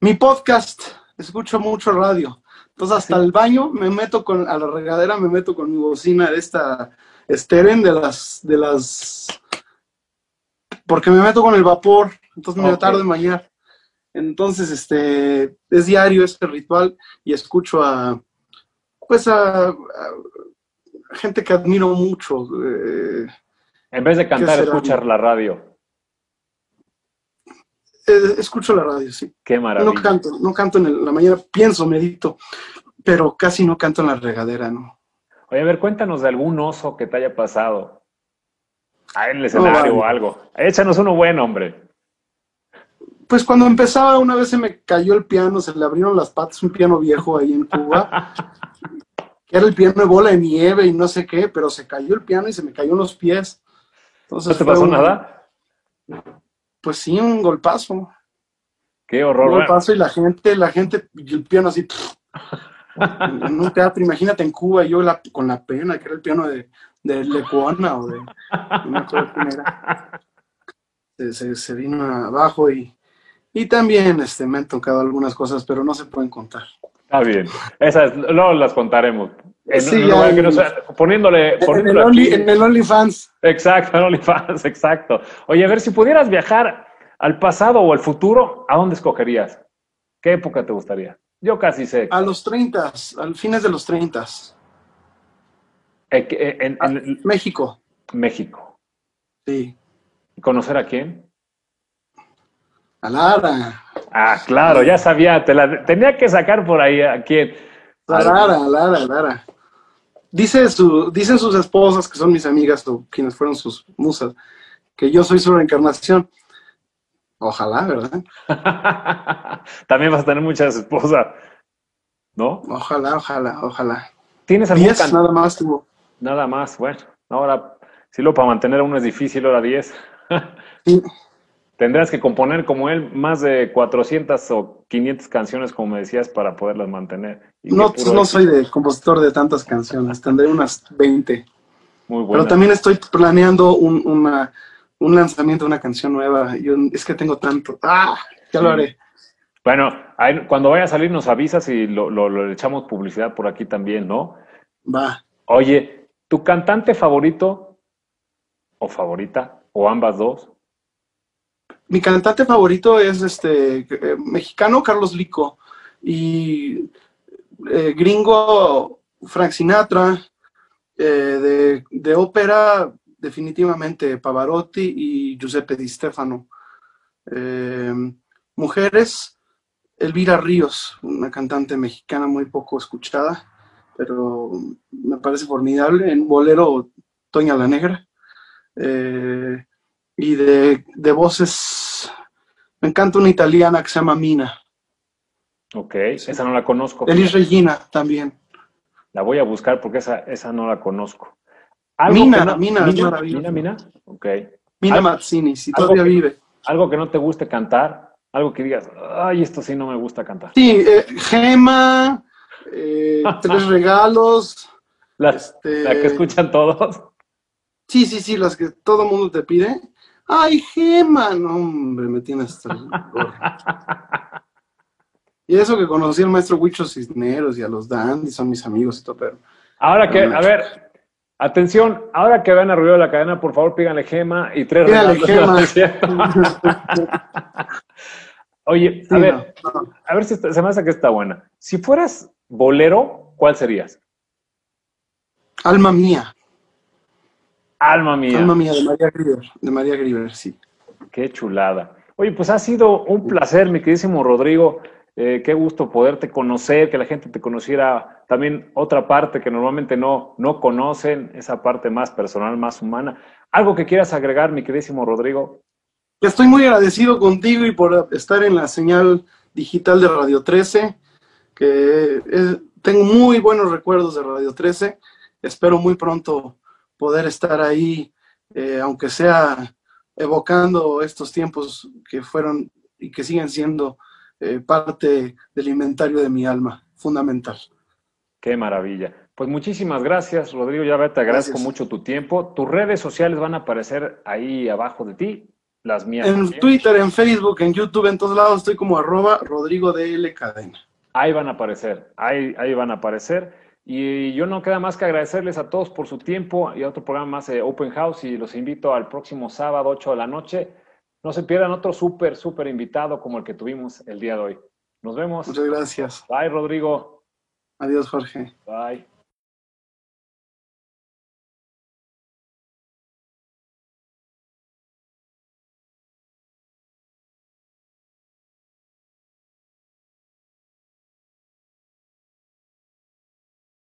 Mi podcast, escucho mucho radio. Entonces hasta el baño me meto con, a la regadera me meto con mi bocina de esta Steren de las, de las, porque me meto con el vapor, entonces me Ok. tardo en bañar. Entonces, este, es diario este ritual y escucho a, pues a, a gente que admiro mucho. eh, En vez de cantar, escuchar la radio. Eh, escucho la radio, sí. Qué No maravilla. canto, no canto en el- la mañana, pienso, medito, pero casi no canto en la regadera, ¿no? Oye, a ver, cuéntanos de algún oso que te haya pasado. Ah, en el escenario vale. o algo. Échanos uno bueno, hombre. Pues cuando empezaba, una vez se me cayó el piano, se le abrieron las patas, un piano viejo ahí en Cuba, que era el piano de bola de nieve y no sé qué, pero se cayó el piano y se me cayó en los pies. Entonces ¿No te pasó un- nada? Pues sí, un golpazo. Qué Un horror. golpazo y la gente, la gente, y el piano así, en en un teatro, imagínate en Cuba, yo la- con la pena, que era el piano de, de Lecuona o de, no era. Se, se- se vino abajo y, y también este, me han tocado algunas cosas, pero no se pueden contar. Está bien. Esas luego las contaremos. En Sí, un lugar ya, que no en- sea- poniéndole, En el, Only, en el OnlyFans, Exacto, en OnlyFans, exacto. Oye, a ver, si pudieras viajar al pasado o al futuro, ¿a dónde escogerías? ¿Qué época te gustaría? Yo casi sé. a los 30, al fines de los 30, Eh, eh, en- en- México. México. Sí. ¿Y conocer a quién? A Lara. Ah, claro, ya sabía, te la tenía que sacar por ahí a quién. A Lara, a Lara, a Lara. Dice su, dicen sus esposas, que son mis amigas o quienes fueron sus musas, que yo soy su reencarnación. Ojalá, ¿verdad? También vas a tener muchas esposas, ¿no? Ojalá, ojalá, ojalá. ¿Tienes algún Diez nada más tuvo. Nada más, bueno, ahora, si lo para mantener a uno es difícil, ahora 10. Sí. Tendrás que componer como él más de 400 o 500 canciones, como me decías, para poderlas mantener. Y No, puro no soy de compositor de tantas canciones, tendré unas 20. Muy Pero bueno. también estoy planeando un, una- un lanzamiento de una canción nueva. Yo, es que tengo tanto. ¡Ah! Ya lo haré. Bueno, ahí, cuando vaya a salir nos avisas y lo, lo- lo echamos publicidad por aquí también, ¿no? Va. Oye, ¿tu cantante favorito o favorita o ambas dos? Mi cantante favorito es este eh, mexicano Carlos Lico y eh, gringo Frank Sinatra, eh, de, ópera definitivamente Pavarotti y Giuseppe Di Stefano. Mujeres, Elvira Ríos, una cantante mexicana muy poco escuchada, pero me parece formidable. En bolero, Toña la Negra. Y de, de voces, me encanta una italiana que se llama Mina. Ok, esa no la conozco. Elis Regina también. La voy a buscar porque esa, esa no la conozco. Mina, no- Mina, es maravilloso. Mina, Mina, ok. Mina Mazzini, si todavía que- vive. Algo que no te guste cantar, algo que digas, ay, esto sí no me gusta cantar. Sí, eh, Gema, eh, Tres Regalos. La, este, la que escuchan todos. Sí, sí, sí, las que todo mundo te pide. Ay, Gema, no, hombre, me tiene hasta el gorro. Y eso que conocí al maestro Huicho Cisneros y a los Dandy, son mis amigos y todo, pero Ahora que, a ver, atención, ahora que vean a Ruido de la Cadena, por favor, píganle gema y tres regalos. gema. Oye, Sí, a ver, no, no. a ver si está- se me hace que está buena. Si fueras bolero, ¿cuál serías? Alma mía, Alma mía. alma mía de María Grieber, de María Grieber, sí. Qué chulada. Oye, pues ha sido un placer, mi queridísimo Rodrigo. Eh, qué gusto poderte conocer, que la gente te conociera también otra parte que normalmente no, no conocen, esa parte más personal, más humana. ¿Algo que quieras agregar, mi queridísimo Rodrigo? Estoy muy agradecido contigo y por estar en la señal digital de Radio 13, que es- tengo muy buenos recuerdos de Radio 13. Espero muy pronto poder estar ahí, eh, aunque sea evocando estos tiempos que fueron y que siguen siendo eh, parte del inventario de mi alma, fundamental. Qué maravilla. Pues muchísimas gracias, Rodrigo. Ya te agradezco Gracias. mucho tu tiempo. Tus redes sociales van a aparecer ahí abajo de ti, las mías. En también. Twitter, en Facebook, en YouTube, en todos lados estoy como arroba Rodrigo DL Cadena. Ahí van a aparecer, ahí, ahí van a aparecer. Y yo no queda más que agradecerles a todos por su tiempo y a otro programa más de Open House y los invito al próximo sábado, 8 de la noche. No se pierdan otro súper, súper invitado como el que tuvimos el día de hoy. Nos vemos. Muchas gracias. Bye, Rodrigo. Adiós, Jorge. Bye.